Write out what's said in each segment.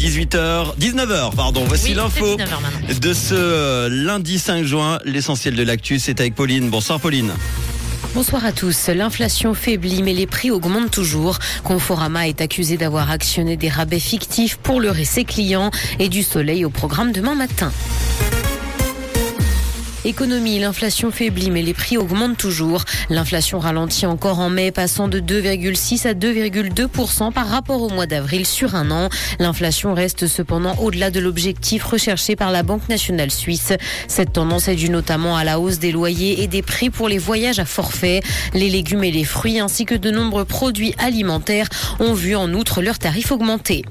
18h, 19h, pardon. Voici Oui, l'info c'est 19h maintenant. de ce euh, lundi 5 juin. L'essentiel de l'actu, c'est avec Pauline. Bonsoir Pauline. Bonsoir à tous. L'inflation faiblit, mais les prix augmentent toujours. Conforama est accusé d'avoir actionné des rabais fictifs pour leurrer ses clients et du soleil au programme demain matin. Économie, l'inflation faiblit, mais les prix augmentent toujours. L'inflation ralentit encore en mai, passant de 2,6 à 2,2% par rapport au mois d'avril sur un an. L'inflation reste cependant au-delà de l'objectif recherché par la Banque nationale suisse. Cette tendance est due notamment à la hausse des loyers et des prix pour les voyages à forfait. Les légumes et les fruits, ainsi que de nombreux produits alimentaires, ont vu en outre leurs tarifs augmenter.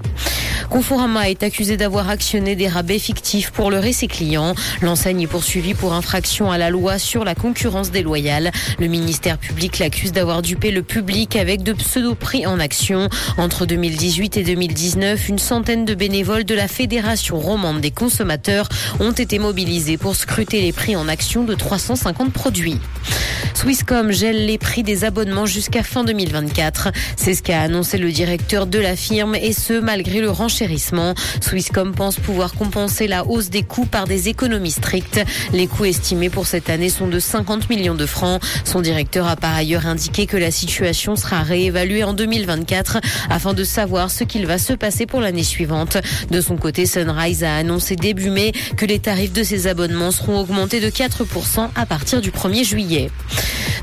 Conforama est accusé d'avoir actionné des rabais fictifs pour leurrer ses clients. L'enseigne est poursuivie pour infraction à la loi sur la concurrence déloyale. Le ministère public l'accuse d'avoir dupé le public avec de pseudo-prix en action. Entre 2018 et 2019, une centaine de bénévoles de la Fédération romande des consommateurs ont été mobilisés pour scruter les prix en action de 350 produits. Swisscom gèle les prix des abonnements jusqu'à fin 2024. C'est ce qu'a annoncé le directeur de la firme et ce, malgré le. Swisscom pense pouvoir compenser la hausse des coûts par des économies strictes. Les coûts estimés pour cette année sont de 50 millions de francs. Son directeur a par ailleurs indiqué que la situation sera réévaluée en 2024 afin de savoir ce qu'il va se passer pour l'année suivante. De son côté, Sunrise a annoncé début mai que les tarifs de ses abonnements seront augmentés de 4% à partir du 1er juillet.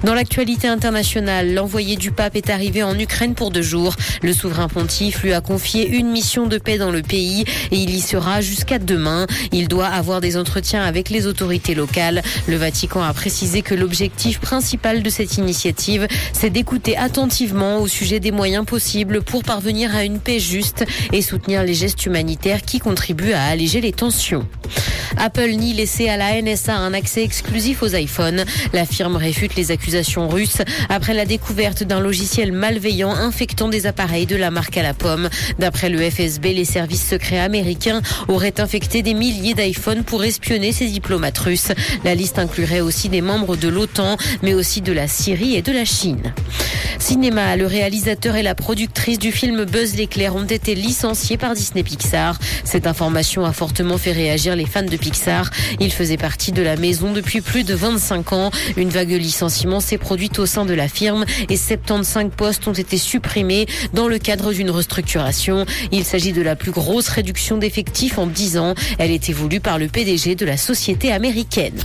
Dans l'actualité internationale, l'envoyé du pape est arrivé en Ukraine pour deux jours. Le souverain pontife lui a confié une mission de paix dans le pays et il y sera jusqu'à demain. Il doit avoir des entretiens avec les autorités locales. Le Vatican a précisé que l'objectif principal de cette initiative, c'est d'écouter attentivement au sujet des moyens possibles pour parvenir à une paix juste et soutenir les gestes humanitaires qui contribuent à alléger les tensions. Apple nie laisser à la NSA un accès exclusif aux iPhones. La firme réfute les accusations russes après la découverte d'un logiciel malveillant infectant des appareils de la marque à la pomme. D'après le FSB, les services secrets américains auraient infecté des milliers d'iPhones pour espionner ces diplomates russes. La liste inclurait aussi des membres de l'OTAN, mais aussi de la Syrie et de la Chine. Cinéma, le réalisateur et la productrice du film Buzz l'éclair ont été licenciés par Disney Pixar. Cette information a fortement fait réagir les fans de Pixar. Il faisait partie de la maison depuis plus de 25 ans. Une vague licenciement s'est produite au sein de la firme et 75 postes ont été supprimés dans le cadre d'une restructuration. Il s'agit de la plus grosse réduction d'effectifs en 10 ans. Elle était voulue par le PDG de la société américaine.